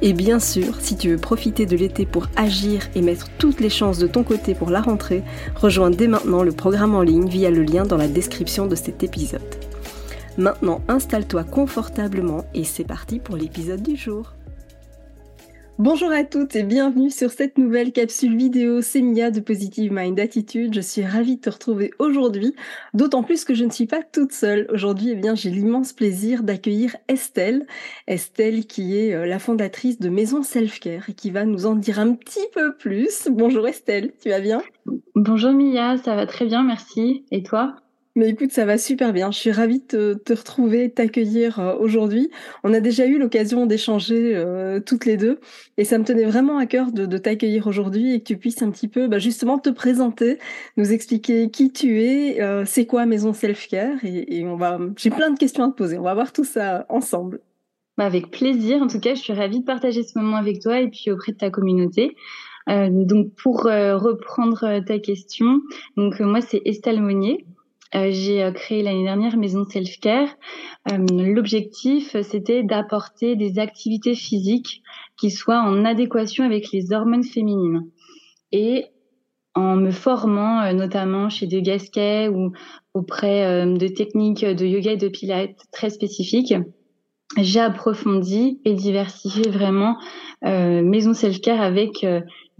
Et bien sûr, si tu veux profiter de l'été pour agir et mettre toutes les chances de ton côté pour la rentrée, rejoins dès maintenant le programme en ligne via le lien dans la description de cet épisode. Maintenant, installe-toi confortablement et c'est parti pour l'épisode du jour. Bonjour à toutes et bienvenue sur cette nouvelle capsule vidéo Sémia de Positive Mind Attitude. Je suis ravie de te retrouver aujourd'hui, d'autant plus que je ne suis pas toute seule. Aujourd'hui, eh bien, j'ai l'immense plaisir d'accueillir Estelle. Estelle qui est euh, la fondatrice de Maison Self-Care et qui va nous en dire un petit peu plus. Bonjour Estelle, tu vas bien? Bonjour Mia, ça va très bien, merci. Et toi? Mais écoute, ça va super bien. Je suis ravie de te, retrouver, de t'accueillir euh, aujourd'hui. On a déjà eu l'occasion d'échanger euh, toutes les deux et ça me tenait vraiment à cœur de, t'accueillir aujourd'hui et que tu puisses un petit peu bah, justement te présenter, nous expliquer qui tu es, euh, c'est quoi Maison Self Care et, on va. J'ai plein de questions à te poser. On va voir tout ça ensemble. Bah, avec plaisir. En tout cas, je suis ravie de partager ce moment avec toi et puis auprès de ta communauté. donc pour reprendre ta question, donc moi c'est Estelle Monnier. Euh, j'ai euh, créé l'année dernière Maison Self Care. Euh, l'objectif, c'était d'apporter des activités physiques qui soient en adéquation avec les hormones féminines. Et en me formant notamment chez De Gasquet ou auprès de techniques de yoga et de pilates très spécifiques, j'ai approfondi et diversifié vraiment Maison Self Care avec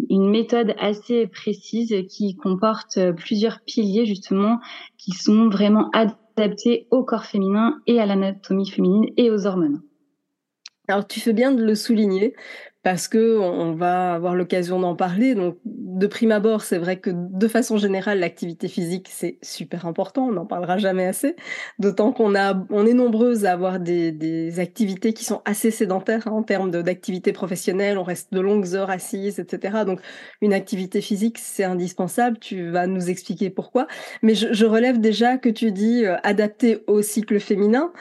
une méthode assez précise qui comporte plusieurs piliers justement qui sont vraiment adaptés au corps féminin et à l'anatomie féminine et aux hormones. Alors tu fais bien de le souligner parce que on va avoir l'occasion d'en parler. Donc, de prime abord, c'est vrai que de façon générale, l'activité physique c'est super important. On n'en parlera jamais assez. D'autant qu'on a, on est nombreuses à avoir des, activités qui sont assez sédentaires hein, en termes d'activité professionnelle. On reste de longues heures assises, etc. Donc, une activité physique c'est indispensable. Tu vas nous expliquer pourquoi. Mais je, je relève déjà que tu dis euh, adapté au cycle féminin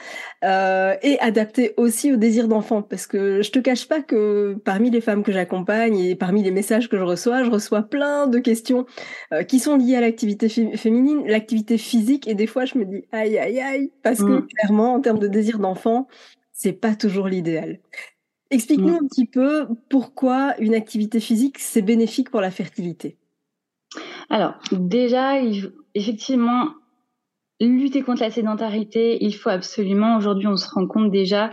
euh, et adapté aussi au désir d'enfant, parce que je te cache pas que parmi les femmes que j'accompagne et parmi les messages que je reçois, je reçois plein de questions euh, qui sont liées à l'activité féminine, l'activité physique, et des fois je me dis aïe aïe aïe, parce que mm. clairement en termes de désir d'enfant, c'est pas toujours l'idéal. Explique-nous mm. un petit peu pourquoi une activité physique c'est bénéfique pour la fertilité. Alors déjà, effectivement, lutter contre la sédentarité, il faut absolument. Aujourd'hui, on se rend compte déjà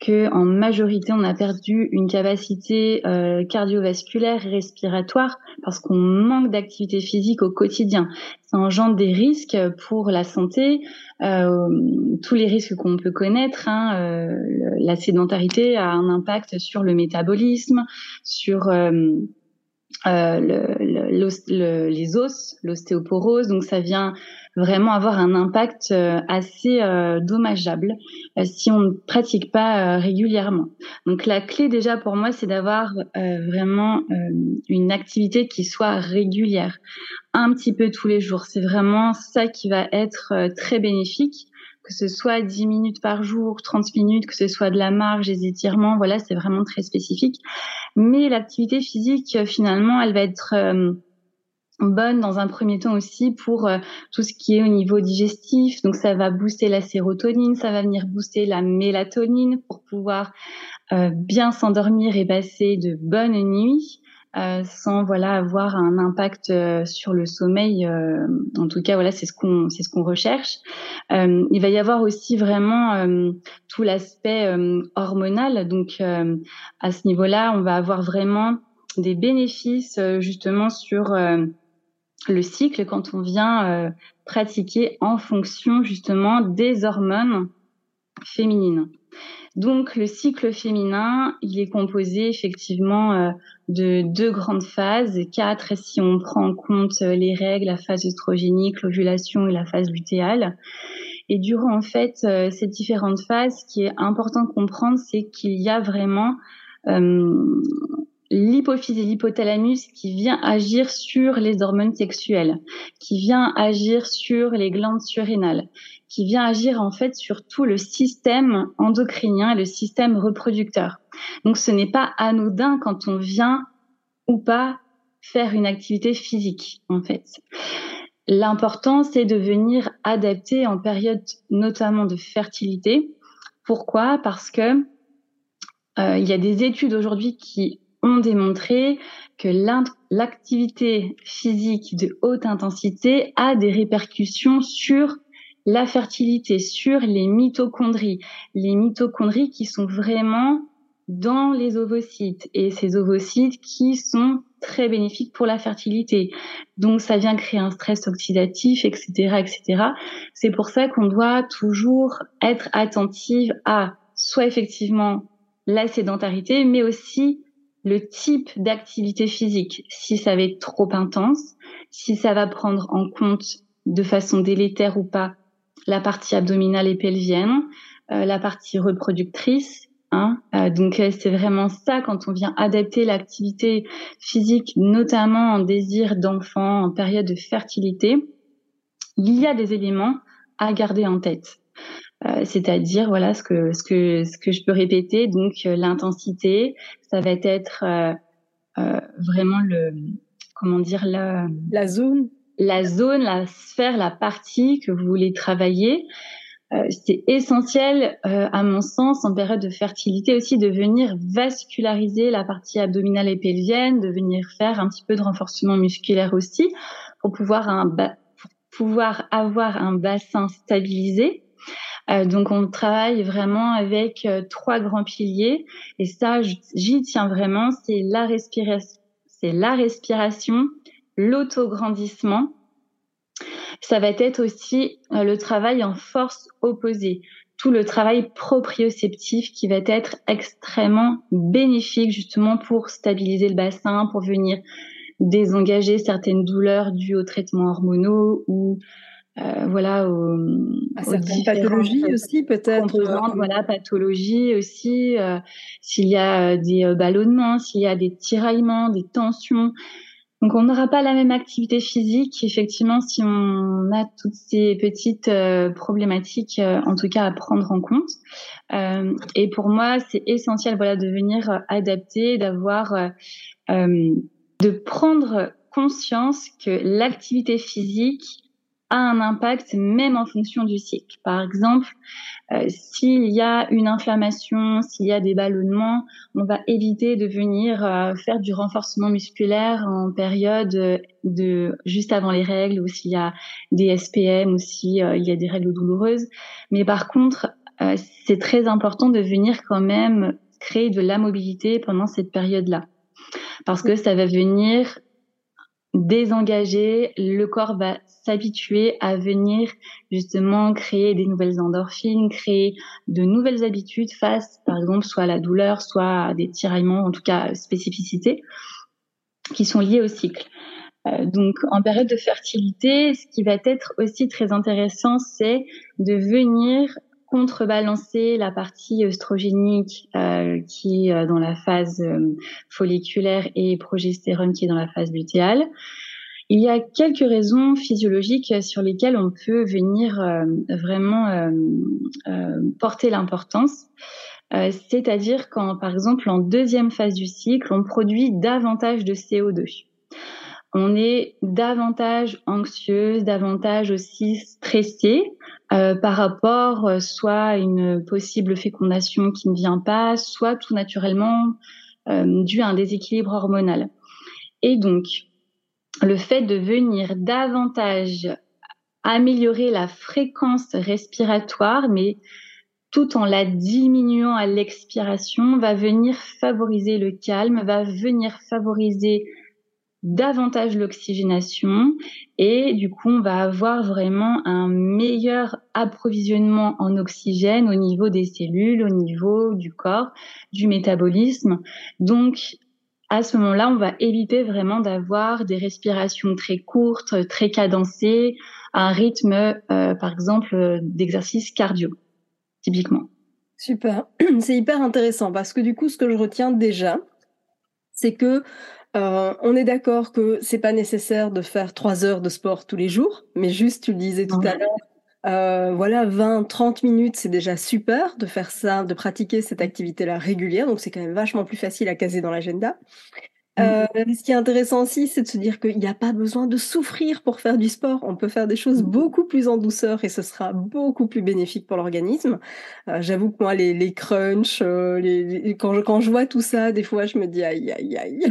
que en majorité on a perdu une capacité euh, cardiovasculaire respiratoire parce qu'on manque d'activité physique au quotidien. Ça engendre des risques pour la santé, euh, tous les risques qu'on peut connaître. Hein, euh, la sédentarité a un impact sur le métabolisme, sur euh, euh, le, les os, l'ostéoporose. Donc ça vient vraiment avoir un impact euh, assez euh, dommageable si on ne pratique pas régulièrement. Donc la clé déjà pour moi, c'est d'avoir vraiment une activité qui soit régulière, un petit peu tous les jours. C'est vraiment ça qui va être très bénéfique que ce soit 10 minutes par jour, 30 minutes, que ce soit de la marge, des étirements, voilà, c'est vraiment très spécifique. Mais l'activité physique, finalement, elle va être euh, bonne dans un premier temps aussi pour euh, tout ce qui est au niveau digestif. Donc ça va booster la sérotonine, ça va venir booster la mélatonine pour pouvoir euh, bien s'endormir et passer de bonnes nuits. Euh, sans voilà avoir un impact euh, sur le sommeil. Euh, en tout cas, voilà, c'est ce qu'on c'est ce qu'on recherche. il va y avoir aussi vraiment tout l'aspect hormonal. Donc à ce niveau-là, on va avoir vraiment des bénéfices justement sur le cycle quand on vient pratiquer en fonction justement des hormones féminines. Donc le cycle féminin, il est composé effectivement euh, de deux grandes phases, quatre si on prend en compte euh, les règles, la phase œstrogénique, l'ovulation et la phase lutéale. Et durant en fait ces différentes phases, ce qui est important de comprendre, c'est qu'il y a vraiment l'hypophyse et l'hypothalamus qui vient agir sur les hormones sexuelles, qui vient agir sur les glandes surrénales, qui vient agir en fait sur tout le système endocrinien et le système reproducteur. Donc ce n'est pas anodin quand on vient ou pas faire une activité physique en fait. L'important c'est de venir adapter en période notamment de fertilité. Pourquoi? Parce que euh, il y a des études aujourd'hui qui ont démontré que l'activité physique de haute intensité a des répercussions sur la fertilité, sur les mitochondries. Les mitochondries qui sont vraiment dans les ovocytes et ces ovocytes qui sont très bénéfiques pour la fertilité. Donc ça vient créer un stress oxydatif, etc., etc. C'est pour ça qu'on doit toujours être attentive à soit effectivement la sédentarité, mais aussi le type d'activité physique, si ça va être trop intense, si ça va prendre en compte de façon délétère ou pas la partie abdominale et pelvienne, euh, la partie reproductrice. Hein, euh, donc euh, c'est vraiment ça quand on vient adapter l'activité physique, notamment en désir d'enfant, en période de fertilité. Il y a des éléments à garder en tête. Euh, c'est-à-dire voilà ce que ce que ce que je peux répéter. Donc euh, l'intensité ça va être euh, vraiment le comment dire la la zone. la zone la sphère la partie que vous voulez travailler. C'est essentiel, à mon sens, en période de fertilité aussi, de venir vasculariser la partie abdominale et pelvienne, de venir faire un petit peu de renforcement musculaire aussi, pour pouvoir, un pour pouvoir avoir un bassin stabilisé. euh, donc on travaille vraiment avec euh, trois grands piliers. Et ça j'y tiens vraiment, c'est la respiration, c'est la l'autograndissement. Ça va être aussi euh, le travail en force opposée, tout le travail proprioceptif qui va être extrêmement bénéfique justement pour stabiliser le bassin, pour venir désengager certaines douleurs dues aux traitements hormonaux ou euh, voilà, aux, à certaines pathologies aussi peut-être. Euh, voilà, pathologies aussi. Euh, s'il y a des ballonnements, s'il y a des tiraillements, des tensions. Donc on n'aura pas la même activité physique, effectivement, si on a toutes ces petites problématiques, en tout cas à prendre en compte. et pour moi, c'est essentiel, voilà, de venir adapter, d'avoir, de prendre conscience que l'activité physique a un impact même en fonction du cycle. Par exemple, euh, s'il y a une inflammation, s'il y a des ballonnements, on va éviter de venir euh, faire du renforcement musculaire en période de juste avant les règles ou s'il y a des SPM ou s'il euh, y a des règles douloureuses. Mais par contre, c'est très important de venir quand même créer de la mobilité pendant cette période-là. Parce que ça va venir désengager, le corps va s'habituer à venir justement créer des nouvelles endorphines, créer de nouvelles habitudes face, par exemple, soit à la douleur, soit à des tiraillements, en tout cas spécificités, qui sont liées au cycle. Euh, donc, en période de fertilité, ce qui va être aussi très intéressant, c'est de venir contrebalancer la partie œstrogénique euh, qui est dans la phase euh, folliculaire et progestérone qui est dans la phase lutéale. Il y a quelques raisons physiologiques sur lesquelles on peut venir euh, vraiment euh, euh, porter l'importance. C'est-à-dire quand, par exemple, en deuxième phase du cycle, on produit davantage de CO2 on est davantage anxieuse, davantage aussi stressée par rapport soit à une possible fécondation qui ne vient pas, soit tout naturellement dû à un déséquilibre hormonal. Et donc, le fait de venir davantage améliorer la fréquence respiratoire, mais tout en la diminuant à l'expiration, va venir favoriser le calme, va venir favoriser davantage l'oxygénation et du coup on va avoir vraiment un meilleur approvisionnement en oxygène au niveau des cellules, au niveau du corps, du métabolisme. Donc à ce moment-là, on va éviter vraiment d'avoir des respirations très courtes, très cadencées, à un rythme, euh, par exemple, d'exercice cardio, typiquement. Super, c'est hyper intéressant parce que du coup, ce que je retiens déjà, c'est que euh, on est d'accord que c'est pas nécessaire de faire trois heures de sport tous les jours, mais juste, tu le disais tout à l'heure, euh, voilà, 20, 30 minutes, c'est déjà super de faire ça, de pratiquer cette activité-là régulière. Donc, c'est quand même vachement plus facile à caser dans l'agenda. Euh, ce qui est intéressant aussi, c'est de se dire qu'il n'y a pas besoin de souffrir pour faire du sport. On peut faire des choses mmh. beaucoup plus en douceur et ce sera beaucoup plus bénéfique pour l'organisme. Euh, J'avoue que moi, les, les crunchs, euh, les, quand, je, quand je vois tout ça, des fois, je me dis aïe, aïe, aïe.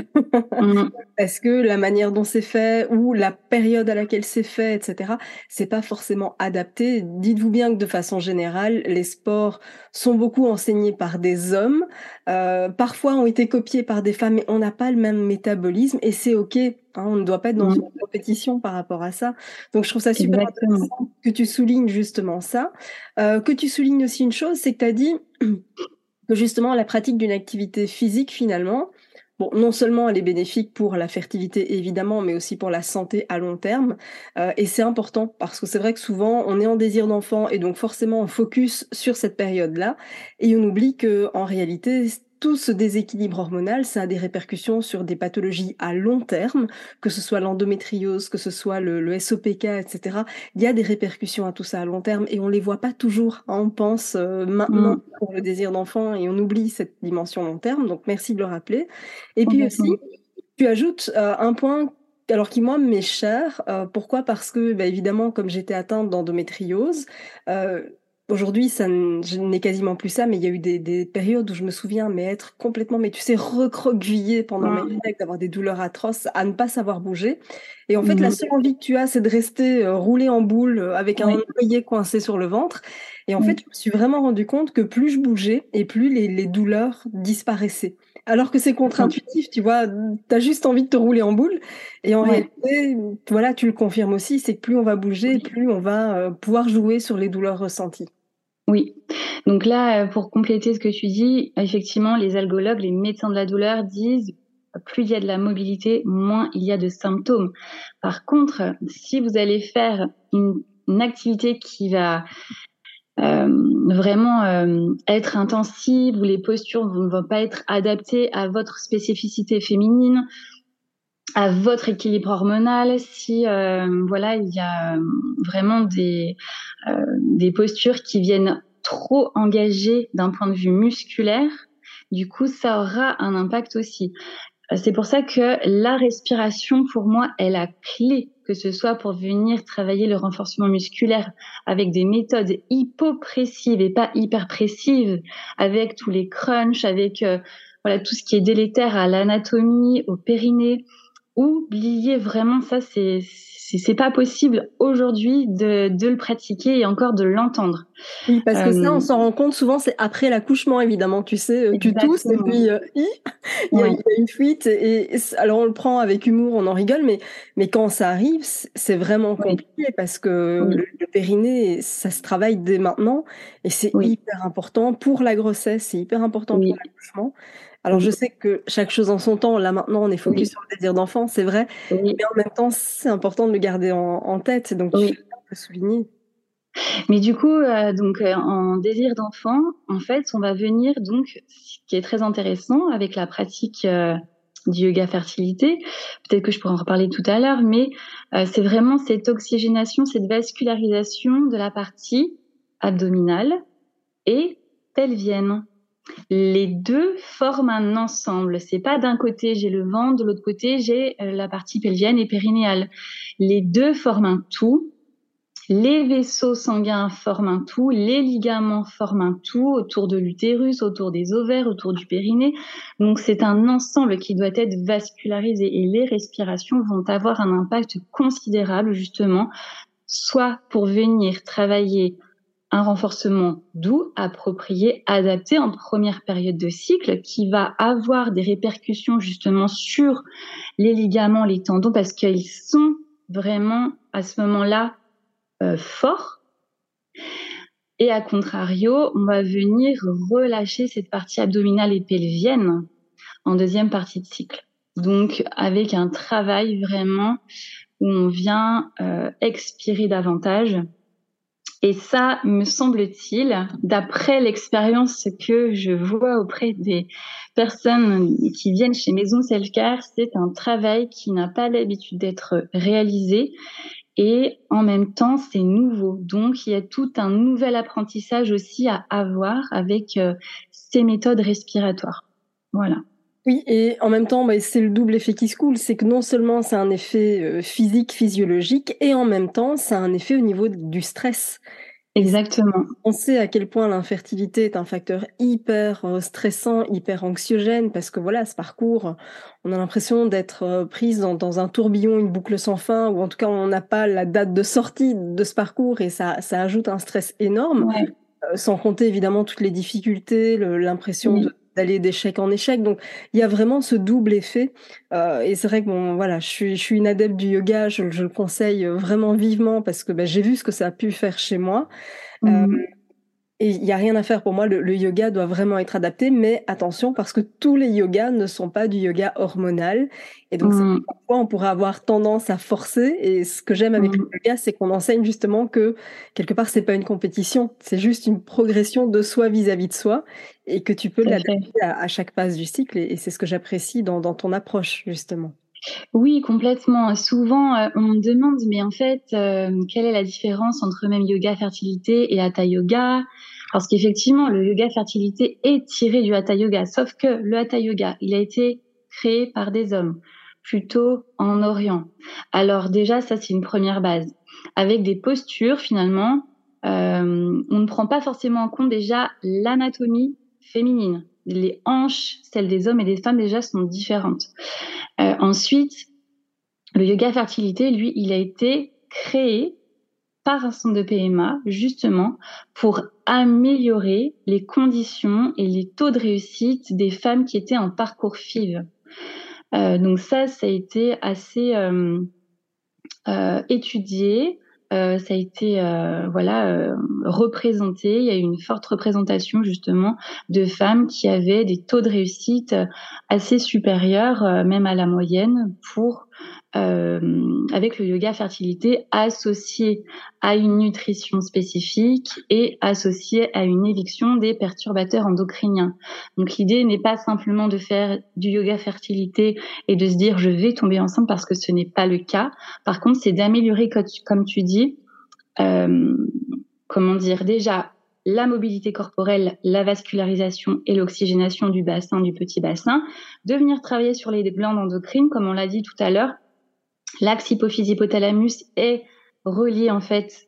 Mmh. Parce que la manière dont c'est fait ou la période à laquelle c'est fait, etc., c'est pas forcément adapté. Dites-vous bien que de façon générale, les sports sont beaucoup enseignés par des hommes, euh, parfois ont été copiés par des femmes, mais on n'a pas le même métabolisme et c'est ok. Hein, on ne doit pas être dans une compétition par rapport à ça. Donc je trouve ça super intéressant que tu soulignes justement ça. Euh, que tu soulignes aussi une chose, c'est que tu as dit que justement la pratique d'une activité physique finalement, Bon, non seulement elle est bénéfique pour la fertilité évidemment, mais aussi pour la santé à long terme. Euh, et c'est important parce que c'est vrai que souvent on est en désir d'enfant et donc forcément on focus sur cette période-là et on oublie que en réalité tout ce déséquilibre hormonal, ça a des répercussions sur des pathologies à long terme, que ce soit l'endométriose, que ce soit le, SOPK, etc. Il y a des répercussions à tout ça à long terme et on les voit pas toujours. Hein. On pense euh, maintenant mm. pour le désir d'enfant et on oublie cette dimension long terme. Donc merci de le rappeler. Et puis aussi, tu ajoutes euh, un point alors qui moi m'est cher. Euh, pourquoi? Parce que bah, évidemment, comme j'étais atteinte d'endométriose, Aujourd'hui, ça n'est quasiment plus ça, mais il y a eu des, périodes où je me souviens, mais être complètement, mais tu sais, recroquevillé pendant mes règles, d'avoir des douleurs atroces, à ne pas savoir bouger. Et en fait, la mmh seule envie que tu as, c'est de rester euh, roulé en boule euh, avec un oreiller coincé sur le ventre. Et en mmh. fait, je me suis vraiment rendu compte que plus je bougeais et plus les, douleurs disparaissaient. Alors que c'est contre-intuitif, tu vois, tu as juste envie de te rouler en boule. Et en réalité, voilà, tu le confirmes aussi, c'est que plus on va bouger, plus on va euh, pouvoir jouer sur les douleurs ressenties. Oui. Donc là, pour compléter ce que tu dis, effectivement, les algologues, les médecins de la douleur disent plus il y a de la mobilité, moins il y a de symptômes. Par contre, si vous allez faire une, activité qui va euh, vraiment euh, être intensive, où les postures ne vont pas être adaptées à votre spécificité féminine, à votre équilibre hormonal, si euh, voilà il y a vraiment des des postures qui viennent trop engagées d'un point de vue musculaire, du coup ça aura un impact aussi. C'est pour ça que la respiration, pour moi, est la clé, que ce soit pour venir travailler le renforcement musculaire avec des méthodes hypopressives et pas hyperpressives, avec tous les crunchs, avec euh, voilà tout ce qui est délétère à l'anatomie, au périnée. Oubliez vraiment ça, c'est c'est pas possible aujourd'hui de, de, le pratiquer et encore de l'entendre. Oui, parce que ça, on euh, s'en rend compte souvent, c'est après l'accouchement, évidemment. Tu sais, euh, tu tousses et puis euh, il, y a, une fuite. Et, alors, on le prend avec humour, on en rigole, mais, mais quand ça arrive, c'est vraiment compliqué parce que le, périnée, ça se travaille dès maintenant et c'est hyper important pour la grossesse, c'est hyper important pour l'accouchement. Alors je sais que chaque chose en son temps, là maintenant on est focus sur le désir d'enfant, c'est vrai, mais en même temps c'est important de le garder en, tête, donc tu peux souligner. Mais du coup, euh, donc euh, en désir d'enfant, en fait, on va venir donc, ce qui est très intéressant avec la pratique euh, du yoga fertilité, peut-être que je pourrais en reparler tout à l'heure, mais c'est vraiment cette oxygénation, cette vascularisation de la partie abdominale et pelvienne les deux forment un ensemble. C'est pas d'un côté j'ai le ventre, de l'autre côté j'ai euh, la partie pelvienne et périnéale. Les deux forment un tout. Les vaisseaux sanguins forment un tout, les ligaments forment un tout autour de l'utérus, autour des ovaires, autour du périnée. Donc c'est un ensemble qui doit être vascularisé et les respirations vont avoir un impact considérable justement, soit pour venir travailler un renforcement doux, approprié, adapté en première période de cycle qui va avoir des répercussions justement sur les ligaments, les tendons parce qu'ils sont vraiment à ce moment-là euh, forts. Et à contrario, on va venir relâcher cette partie abdominale et pelvienne en deuxième partie de cycle. Donc avec un travail vraiment où on vient euh, expirer davantage et ça, me semble-t-il, d'après l'expérience que je vois auprès des personnes qui viennent chez Maison Self-Care, c'est un travail qui n'a pas l'habitude d'être réalisé et en même temps, c'est nouveau. Donc, il y a tout un nouvel apprentissage aussi à avoir avec euh, ces méthodes respiratoires. Voilà. Oui, et en même temps, bah, c'est le double effet qui se coule. C'est que non seulement c'est un effet euh, physique, physiologique, et en même temps, a un effet au niveau du stress. Exactement. On sait à quel point l'infertilité est un facteur hyper euh, stressant, hyper anxiogène, parce que voilà, ce parcours, on a l'impression d'être euh, prise dans, un tourbillon, une boucle sans fin, ou en tout cas, on n'a pas la date de sortie de ce parcours, et ça, ça ajoute un stress énorme. sans compter évidemment toutes les difficultés, l'impression de d'aller d'échec en échec. Donc, il y a vraiment ce double effet. Euh, et c'est vrai que bon, voilà, je suis, je suis une adepte du yoga. Je, je le conseille vraiment vivement parce que ben, j'ai vu ce que ça a pu faire chez moi. Mmh. Euh, et il n'y a rien à faire pour moi, le, yoga doit vraiment être adapté, mais attention parce que tous les yogas ne sont pas du yoga hormonal. Et donc, mmh. parfois, on pourrait avoir tendance à forcer. Et ce que j'aime avec le mmh. yoga, c'est qu'on enseigne justement que quelque part, c'est pas une compétition, c'est juste une progression de soi vis-à-vis de soi et que tu peux l'adapter à, chaque phase du cycle. Et, c'est ce que j'apprécie dans, ton approche, justement. Oui, complètement. Souvent, euh, on me demande, mais en fait, euh, quelle est la différence entre même yoga fertilité et hatha yoga? Parce qu'effectivement, le yoga fertilité est tiré du hatha yoga, sauf que le hatha yoga, il a été créé par des hommes, plutôt en Orient. Alors déjà, ça c'est une première base. Avec des postures, finalement, euh, on ne prend pas forcément en compte déjà l'anatomie féminine. Les hanches, celles des hommes et des femmes déjà sont différentes. Euh, ensuite, le yoga fertilité, lui, il a été créé par un centre de PMA, justement, pour améliorer les conditions et les taux de réussite des femmes qui étaient en parcours FIV. Euh, donc ça, ça a été assez euh, euh, étudié, ça a été voilà représenté. Il y a eu une forte représentation justement de femmes qui avaient des taux de réussite assez supérieurs, même à la moyenne, pour euh, avec le yoga fertilité associé à une nutrition spécifique et associé à une éviction des perturbateurs endocriniens. Donc l'idée n'est pas simplement de faire du yoga fertilité et de se dire je vais tomber enceinte parce que ce n'est pas le cas. Par contre, c'est d'améliorer, comme tu dis, euh, comment dire, déjà la mobilité corporelle, la vascularisation et l'oxygénation du bassin, du petit bassin, de venir travailler sur les glandes endocrines, comme on l'a dit tout à l'heure, L'axe hypophyse-hypothalamus est relié en fait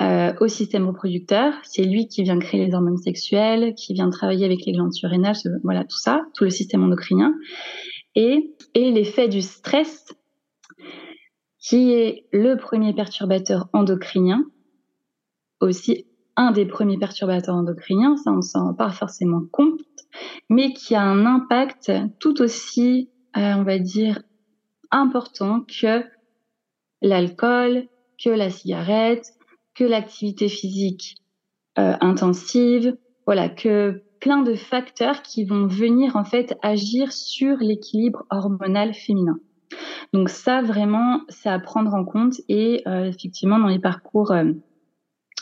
euh, au système reproducteur. C'est lui qui vient créer les hormones sexuelles, qui vient travailler avec les glandes surrénales, voilà tout ça, tout le système endocrinien. Et, et l'effet du stress, qui est le premier perturbateur endocrinien, aussi un des premiers perturbateurs endocriniens, ça on s'en rend pas forcément compte, mais qui a un impact tout aussi, euh, on va dire, important que l'alcool, que la cigarette, que l'activité physique euh, intensive, voilà, que plein de facteurs qui vont venir en fait agir sur l'équilibre hormonal féminin. Donc ça vraiment, c'est à prendre en compte et euh, effectivement dans les parcours euh,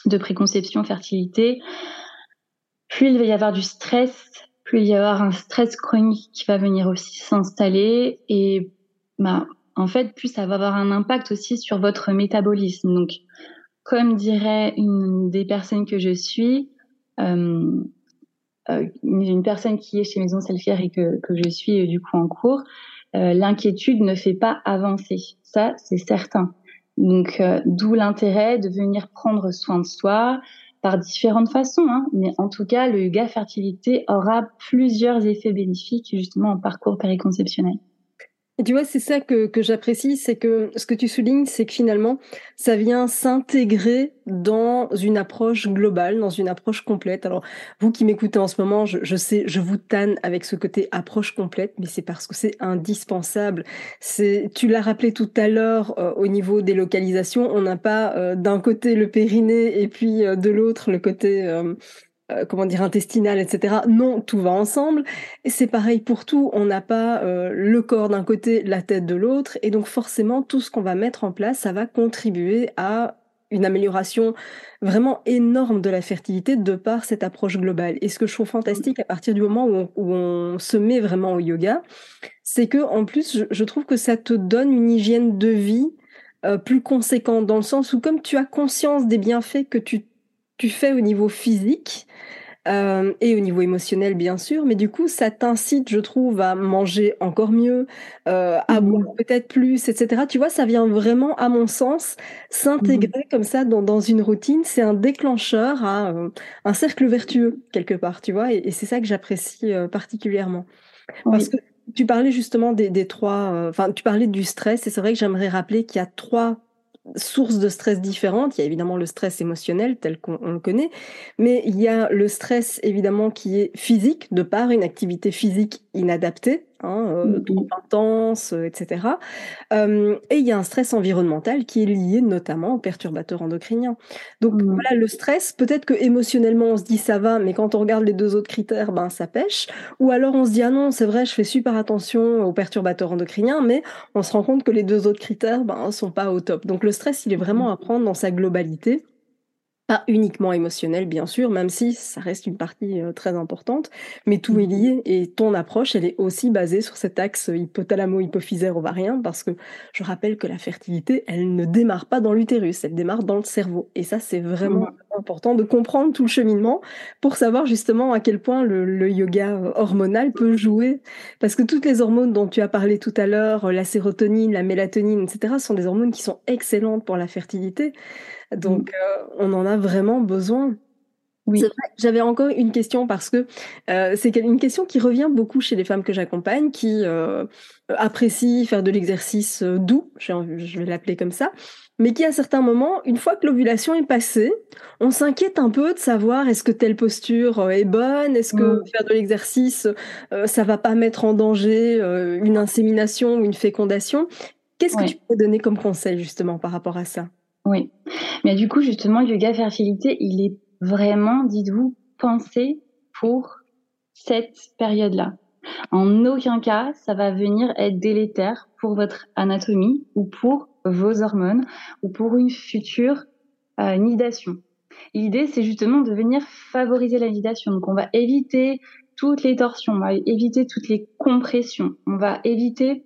de préconception, fertilité, plus il va y avoir du stress, plus il va y avoir un stress chronique qui va venir aussi s'installer et bah, en fait, plus ça va avoir un impact aussi sur votre métabolisme. Donc, comme dirait une des personnes que je suis, euh, euh une personne qui est chez Maison Selfière et que, je suis euh, du coup en cours, l'inquiétude ne fait pas avancer. Ça, c'est certain. Donc, d'où l'intérêt de venir prendre soin de soi par différentes façons. Hein. Mais en tout cas, le yoga fertilité aura plusieurs effets bénéfiques justement en parcours périconceptionnel. Tu vois, c'est ça que, que j'apprécie, c'est que ce que tu soulignes, c'est que finalement, ça vient s'intégrer dans une approche globale, dans une approche complète. Alors, vous qui m'écoutez en ce moment, je, je, sais, je vous tanne avec ce côté approche complète, mais c'est parce que c'est indispensable. C'est, tu l'as rappelé tout à l'heure, euh, au niveau des localisations, on n'a pas euh, d'un côté le périnée et puis euh, de l'autre le côté euh, comment dire, intestinale, etc. Non, tout va ensemble. C'est pareil pour tout. On n'a pas euh, le corps d'un côté, la tête de l'autre. Et donc forcément, tout ce qu'on va mettre en place, ça va contribuer à une amélioration vraiment énorme de la fertilité de par cette approche globale. Et ce que je trouve fantastique à partir du moment où on, se met vraiment au yoga, c'est que en plus, je, trouve que ça te donne une hygiène de vie euh, plus conséquente dans le sens où comme tu as conscience des bienfaits que tu tu fais au niveau physique euh, et au niveau émotionnel bien sûr, mais du coup ça t'incite, je trouve, à manger encore mieux, euh, à mmh. boire peut-être plus, etc. Tu vois, ça vient vraiment, à mon sens, s'intégrer mmh. comme ça dans, dans une routine. C'est un déclencheur à euh, un cercle vertueux quelque part, tu vois, et, c'est ça que j'apprécie particulièrement. Parce que tu parlais justement des, des trois, enfin tu parlais du stress, et c'est vrai que j'aimerais rappeler qu'il y a trois sources de stress différentes. Il y a évidemment le stress émotionnel tel qu'on le connaît, mais il y a le stress évidemment qui est physique, de par une activité physique inadaptée, hein, euh, mmh trop intense, euh, etc. Euh, et il y a un stress environnemental qui est lié notamment aux perturbateurs endocriniens. Donc mmh. voilà, le stress, peut-être que émotionnellement on se dit ça va, mais quand on regarde les deux autres critères, ben ça pêche. Ou alors on se dit ah non, c'est vrai, je fais super attention aux perturbateurs endocriniens, mais on se rend compte que les deux autres critères ben sont pas au top. Donc le stress, il est vraiment mmh. à prendre dans sa globalité pas uniquement émotionnel, bien sûr, même si ça reste une partie euh, très importante, mais tout est mmh. lié et ton approche, elle est aussi basée sur cet axe hypothalamo-hypophysaire ovarien parce que je rappelle que la fertilité, elle ne démarre pas dans l'utérus, elle démarre dans le cerveau. Et ça, c'est vraiment mmh. important de comprendre tout le cheminement pour savoir justement à quel point le, yoga euh, hormonal peut jouer. Parce que toutes les hormones dont tu as parlé tout à l'heure, euh, la sérotonine, la mélatonine, etc., sont des hormones qui sont excellentes pour la fertilité. Donc, mmh. euh, on en a vraiment besoin. Oui. J'avais encore une question parce que euh, c'est une question qui revient beaucoup chez les femmes que j'accompagne, qui euh, apprécient faire de l'exercice doux, je vais l'appeler comme ça, mais qui à certains moments, une fois que l'ovulation est passée, on s'inquiète un peu de savoir est-ce que telle posture est bonne, est-ce que mmh. faire de l'exercice, ça va pas mettre en danger une insémination ou une fécondation. Qu'est-ce que tu peux donner comme conseil justement par rapport à ça? Oui. Mais du coup, justement, yoga fertilité, il est vraiment, dites-vous, pensé pour cette période-là. En aucun cas, ça va venir être délétère pour votre anatomie ou pour vos hormones ou pour une future euh, nidation. L'idée, c'est justement de venir favoriser la nidation. Donc, on va éviter toutes les torsions, on va éviter toutes les compressions, on va éviter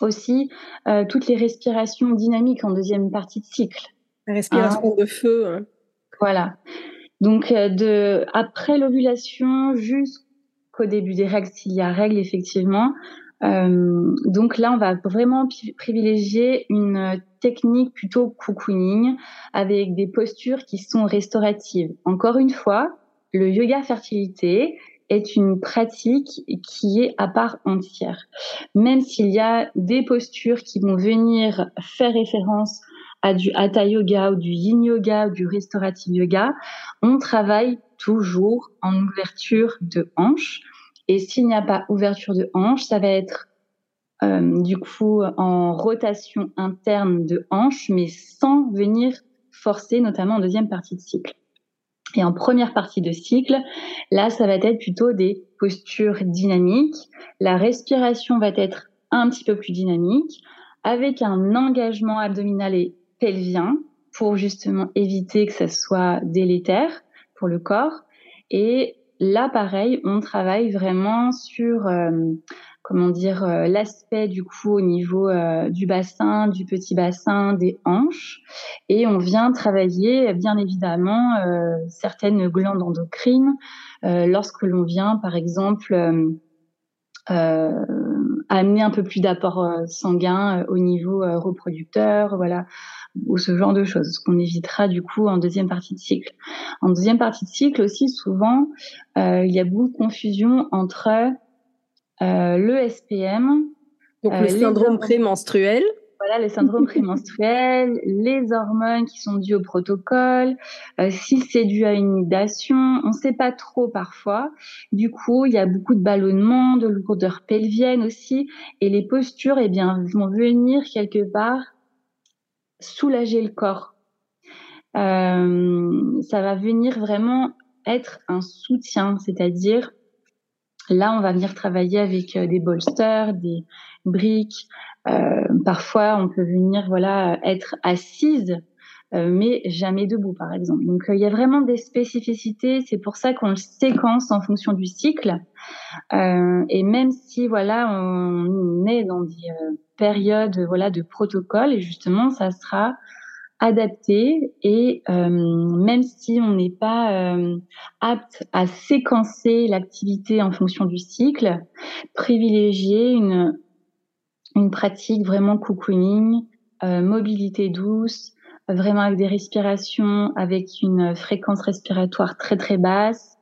aussi euh, toutes les respirations dynamiques en deuxième partie de cycle. La respiration de feu. Hein. Voilà. Donc euh, de après l'ovulation jusqu'au début des règles, s'il y a règles effectivement. Euh, donc là, on va vraiment privilégier une technique plutôt cocooning avec des postures qui sont restauratives. Encore une fois, le yoga fertilité, est une pratique qui est à part entière. Même s'il y a des postures qui vont venir faire référence à du hatha yoga ou du yin yoga ou du restaurative yoga, on travaille toujours en ouverture de hanche. Et s'il n'y a pas ouverture de hanche, ça va être euh, du coup en rotation interne de hanche, mais sans venir forcer, notamment en deuxième partie de cycle. Et en première partie de cycle, là, ça va être plutôt des postures dynamiques. La respiration va être un petit peu plus dynamique, avec un engagement abdominal et pelvien pour justement éviter que ça soit délétère pour le corps. Et là, pareil, on travaille vraiment sur euh, comment dire, euh, l'aspect du coup au niveau euh, du bassin, du petit bassin, des hanches. Et on vient travailler bien évidemment euh, certaines glandes endocrines lorsque l'on vient par exemple amener un peu plus d'apport sanguin au niveau reproducteur, voilà, ou ce genre de choses, ce qu'on évitera du coup en deuxième partie de cycle. En deuxième partie de cycle aussi, souvent, il y a beaucoup de confusion entre euh, le SPM, Donc le syndrome prémenstruel voilà, le syndrome prémenstruel, les hormones qui sont dues au protocole, euh, si c'est dû à une nidation, on ne sait pas trop parfois. Du coup, il y a beaucoup de ballonnements, de lourdeur pelvienne aussi, et les postures, eh bien, vont venir quelque part soulager le corps. Euh, ça va venir vraiment être un soutien, c'est-à-dire là, on va venir travailler avec euh, des bolsters, des briques, euh, parfois, on peut venir voilà être assise, euh, mais jamais debout, par exemple. Donc, euh, il y a vraiment des spécificités. C'est pour ça qu'on le séquence en fonction du cycle. et même si voilà, on est dans des périodes voilà de protocole, et justement, ça sera adapté et même si on n'est pas apte à séquencer l'activité en fonction du cycle, privilégier une une pratique vraiment cocooning, euh, mobilité douce, vraiment avec des respirations, avec une fréquence respiratoire très très basse,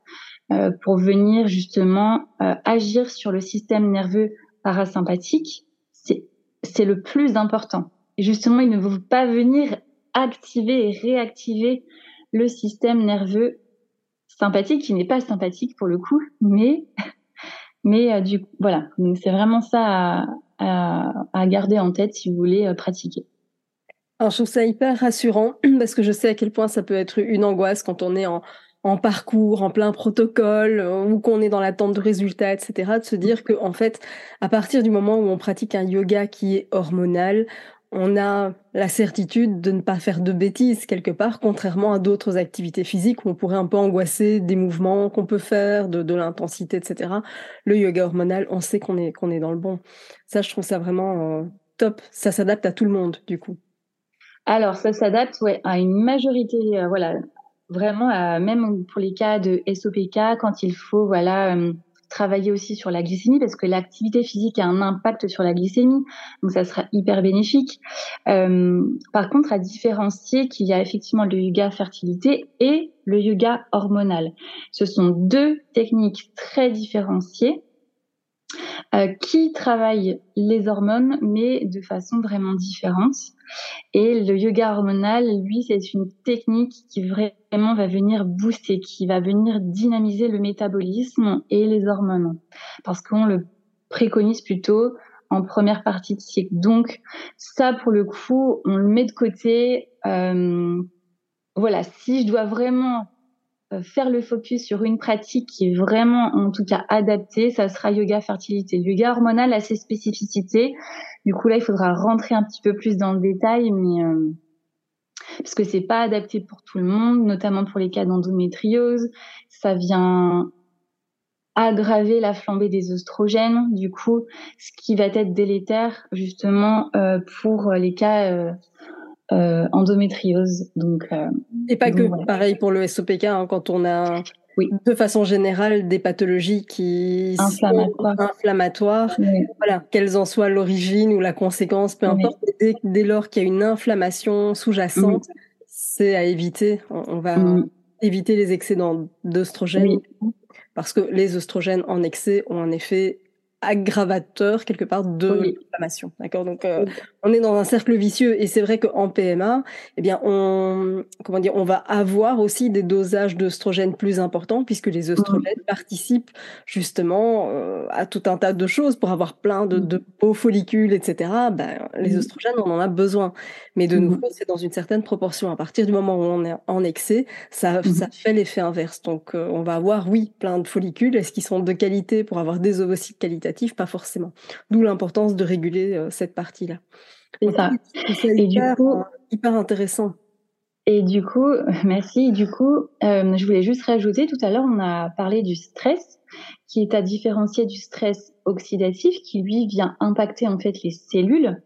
euh, pour venir justement euh, agir sur le système nerveux parasympathique. C'est le plus important. Et justement, il ne faut pas venir activer et réactiver le système nerveux sympathique, qui n'est pas sympathique pour le coup, mais mais du voilà, c'est vraiment ça à, à, garder en tête si vous voulez euh, pratiquer. Alors, je trouve ça hyper rassurant parce que je sais à quel point ça peut être une angoisse quand on est en, en parcours, en plein protocole, euh, ou qu'on est dans l'attente de résultats, etc., de se dire que, en fait, à partir du moment où on pratique un yoga qui est hormonal, on a la certitude de ne pas faire de bêtises quelque part, contrairement à d'autres activités physiques où on pourrait un peu angoisser des mouvements qu'on peut faire, de, l'intensité, etc. Le yoga hormonal, on sait qu'on est, est dans le bon. Ça, je trouve ça vraiment euh, top. Ça s'adapte à tout le monde, du coup. Alors, ça s'adapte ouais, à une majorité, euh, voilà, vraiment, même pour les cas de SOPK, quand il faut, voilà, euh, travailler aussi sur la glycémie parce que l'activité physique a un impact sur la glycémie, donc ça sera hyper bénéfique. Euh, par contre, à différencier qu'il y a effectivement le yoga fertilité et le yoga hormonal. Ce sont deux techniques très différenciées euh, qui travaillent les hormones, mais de façon vraiment différente. Et le yoga hormonal, lui, c'est une technique qui vraiment va venir booster, qui va venir dynamiser le métabolisme et les hormones, parce qu'on le préconise plutôt en première partie de cycle. Donc ça, pour le coup, on le met de côté. Euh, voilà, si je dois vraiment faire le focus sur une pratique qui est vraiment, en tout cas, adaptée, ça sera yoga fertilité. yoga hormonal a ses spécificités. Du coup, là, il faudra rentrer un petit peu plus dans le détail, mais euh, parce que c'est pas adapté pour tout le monde, notamment pour les cas d'endométriose. Ça vient aggraver la flambée des oestrogènes, du coup, ce qui va être délétère justement euh, pour les cas euh, euh, endométriose. Donc, euh, et pas que pareil pour le SOPK, hein, quand on a oui. de façon générale des pathologies qui sont inflammatoires voilà, qu'elles en soient l'origine ou la conséquence, peu importe. Dès, lors qu'il y a une inflammation sous-jacente, c'est à éviter. On, va éviter les excédents d'œstrogènes parce que les oestrogènes en excès ont un effet aggravateur quelque part de l'inflammation. D'accord Donc euh, on est dans un cercle vicieux et c'est vrai qu'en PMA, eh bien on comment dire, on va avoir aussi des dosages d'œstrogènes plus importants puisque les œstrogènes participent justement euh, à tout un tas de choses pour avoir plein de, de beaux follicules, etc. Ben, les œstrogènes, on en a besoin, mais de nouveau c'est dans une certaine proportion. À partir du moment où on est en excès, ça ça fait l'effet inverse. Donc euh, on va avoir oui plein de follicules. Est-ce qu'ils sont de qualité pour avoir des ovocytes pas forcément. D'où l'importance de réguler euh, cette partie-là. C'est ça. C'est hyper, euh, hyper intéressant. Et du coup, merci. Du coup, euh, je voulais juste rajouter, tout à l'heure, on a parlé du stress, qui est à différencier du stress oxydatif, qui lui vient impacter en fait les cellules.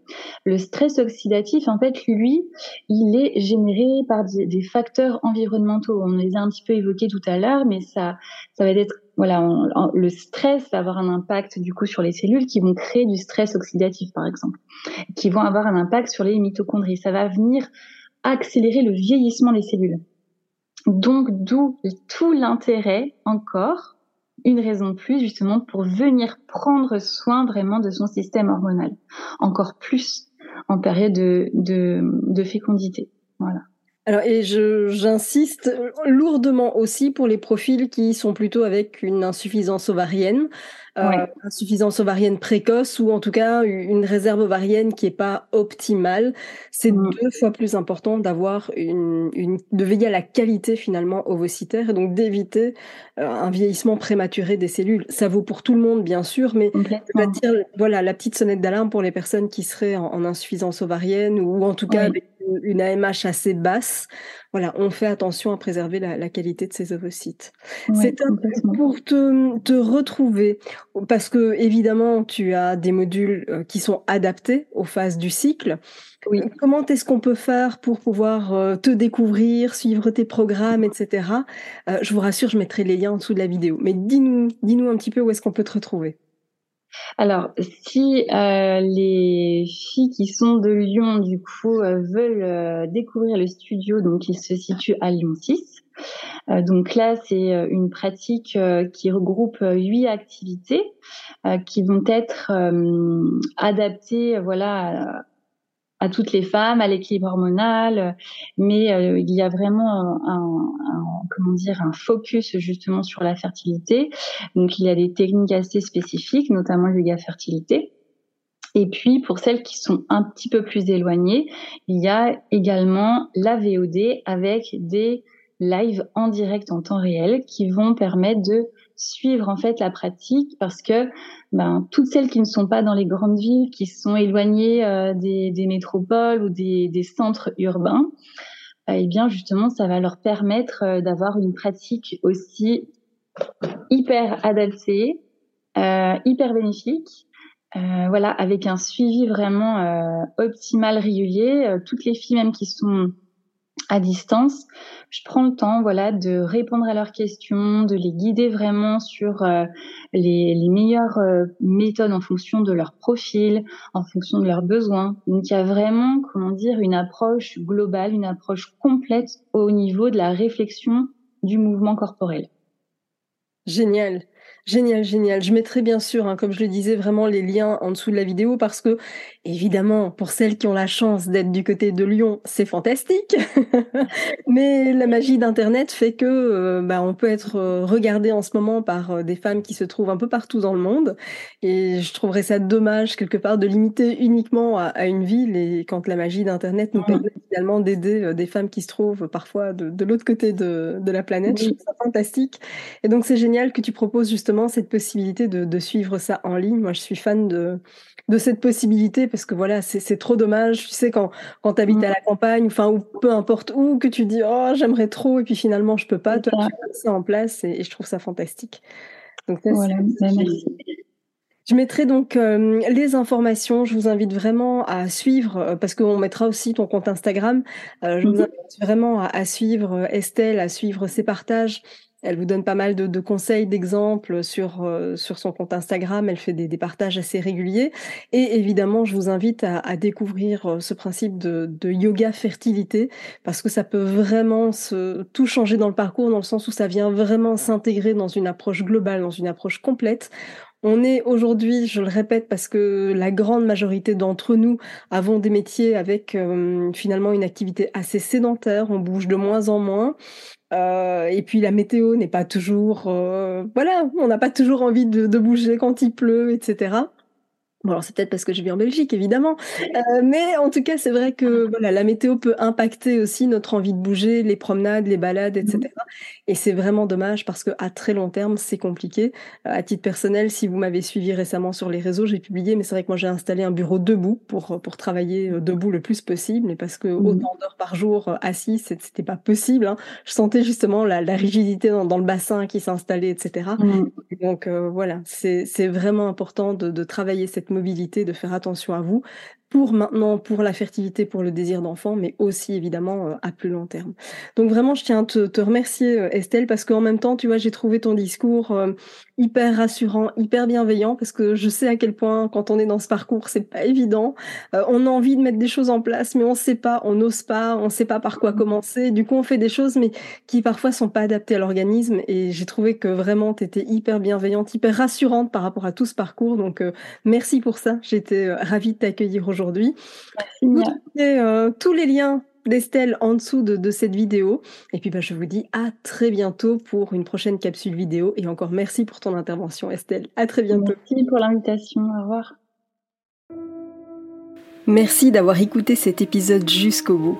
Le stress oxydatif, en fait, lui, il est généré par des, facteurs environnementaux. On les a un petit peu évoqués tout à l'heure, mais ça, ça va être voilà, le stress va avoir un impact du coup sur les cellules qui vont créer du stress oxydatif, par exemple, qui vont avoir un impact sur les mitochondries. Ça va venir accélérer le vieillissement des cellules. Donc, d'où tout l'intérêt encore une raison plus justement pour venir prendre soin vraiment de son système hormonal, encore plus en période de, de, de fécondité. Voilà. Alors, et j'insiste lourdement aussi pour les profils qui sont plutôt avec une insuffisance ovarienne, euh, insuffisance ovarienne précoce ou en tout cas une réserve ovarienne qui est pas optimale. C'est mmh. deux fois plus important d'avoir une, une, de veiller à la qualité finalement ovocytaire et donc d'éviter euh, un vieillissement prématuré des cellules. Ça vaut pour tout le monde bien sûr, mais voilà la petite sonnette d'alarme pour les personnes qui seraient en, insuffisance ovarienne ou en tout cas avec une AMH assez basse, voilà, on fait attention à préserver la, qualité de ces ovocytes. C'est pour te, te, retrouver, parce que évidemment, tu as des modules euh, qui sont adaptés aux phases du cycle. Oui. Comment est-ce qu'on peut faire pour pouvoir euh, te découvrir, suivre tes programmes, etc. Euh, je vous rassure, je mettrai les liens en dessous de la vidéo. Mais dis-nous, dis-nous un petit peu où est-ce qu'on peut te retrouver. Alors, si euh, les filles qui sont de Lyon, du coup, euh, veulent euh, découvrir le studio, donc il se situe à Lyon 6. donc là, c'est une pratique qui regroupe huit activités qui vont être adaptées, voilà, toutes les femmes, à l'équilibre hormonal, mais euh, il y a vraiment comment dire un focus justement sur la fertilité. Donc il y a des techniques assez spécifiques, notamment le yoga fertilité. Et puis pour celles qui sont un petit peu plus éloignées, il y a également la VOD avec des lives en direct en temps réel qui vont permettre de suivre en fait la pratique parce que ben, toutes celles qui ne sont pas dans les grandes villes, qui sont éloignées euh, des, métropoles ou des, centres urbains, euh, eh bien justement ça va leur permettre euh, d'avoir une pratique aussi hyper adaptée, hyper bénéfique. voilà, avec un suivi vraiment optimal, régulier. toutes les filles même qui sont à distance, je prends le temps, voilà, de répondre à leurs questions, de les guider vraiment sur euh, les, meilleures euh, méthodes en fonction de leur profil, en fonction de leurs besoins. Donc il y a vraiment, comment dire, une approche globale, une approche complète au niveau de la réflexion du mouvement corporel. Génial. Génial, génial. Je mettrai bien sûr, hein, comme je le disais, vraiment les liens en dessous de la vidéo parce que, évidemment, pour celles qui ont la chance d'être du côté de Lyon, c'est fantastique. Mais la magie d'Internet fait que euh, bah, on peut être euh, regardé en ce moment par euh, des femmes qui se trouvent un peu partout dans le monde. Et je trouverais ça dommage quelque part de limiter uniquement à, une ville et quand la magie d'Internet nous permet finalement d'aider des femmes qui se trouvent parfois de, l'autre côté de, de, la planète. Je trouve ça fantastique. Et donc c'est génial que tu proposes justement cette possibilité de, suivre ça en ligne. Moi, je suis fan de, de cette possibilité parce que voilà, c'est trop dommage. Tu sais, quand, quand tu habites mm. à la campagne, enfin, ou peu importe où, que tu dis, oh, j'aimerais trop, et puis finalement, je peux pas. Toi, tu mets ça en place et, je trouve ça fantastique. Donc, voilà, Je mettrai donc euh, les informations. Je vous invite vraiment à suivre, euh, parce qu'on mettra aussi ton compte Instagram. Euh, je vous mm-hmm. invite vraiment à, suivre Estelle, à suivre ses partages, elle vous donne pas mal de, conseils, d'exemples sur, euh, sur son compte Instagram. Elle fait des, partages assez réguliers. Et évidemment, je vous invite à, découvrir euh, ce principe de, yoga fertilité parce que ça peut vraiment tout changer dans le parcours dans le sens où ça vient vraiment s'intégrer dans une approche globale, dans une approche complète. On est aujourd'hui, je le répète, parce que la grande majorité d'entre nous avons des métiers avec euh, finalement une activité assez sédentaire, on bouge de moins en moins. Euh, et puis la météo n'est pas toujours, euh, voilà, on n'a pas toujours envie de, de, bouger quand il pleut, etc. Bon, alors c'est peut-être parce que je vis en Belgique, évidemment, euh, mais en tout cas, c'est vrai que voilà, la météo peut impacter aussi notre envie de bouger, les promenades, les balades, etc. Mmh. Et c'est vraiment dommage parce que à très long terme, c'est compliqué. Euh, à titre personnel, si vous m'avez suivi récemment sur les réseaux, j'ai publié, mais c'est vrai que moi j'ai installé un bureau debout pour pour travailler euh, debout le plus possible, et parce que mmh. autant d'heures par jour euh, assis, c'était pas possible. Hein. Je sentais justement la, la rigidité dans, dans, le bassin qui s'installait, etc. Mmh. Donc voilà, c'est c'est vraiment important de, de travailler cette mobilité, de faire attention à vous. Pour maintenant, pour la fertilité, pour le désir d'enfant, mais aussi évidemment euh, à plus long terme. Donc vraiment, je tiens à te, te remercier euh, Estelle parce qu'en même temps, tu vois, j'ai trouvé ton discours euh, hyper rassurant, hyper bienveillant parce que je sais à quel point quand on est dans ce parcours, c'est pas évident. on a envie de mettre des choses en place, mais on sait pas, on n'ose pas, on sait pas par quoi commencer. Du coup, on fait des choses mais qui parfois sont pas adaptées à l'organisme et j'ai trouvé que vraiment tu étais hyper bienveillante, hyper rassurante par rapport à tout ce parcours. Donc merci pour ça. J'étais ravie de t'accueillir aujourd'hui aujourd'hui. Vous euh, tous les liens d'Estelle en dessous de, cette vidéo. Et puis bah, je vous dis à très bientôt pour une prochaine capsule vidéo. Et encore merci pour ton intervention Estelle. À très bientôt. Merci pour l'invitation. Au revoir. Merci d'avoir écouté cet épisode jusqu'au bout.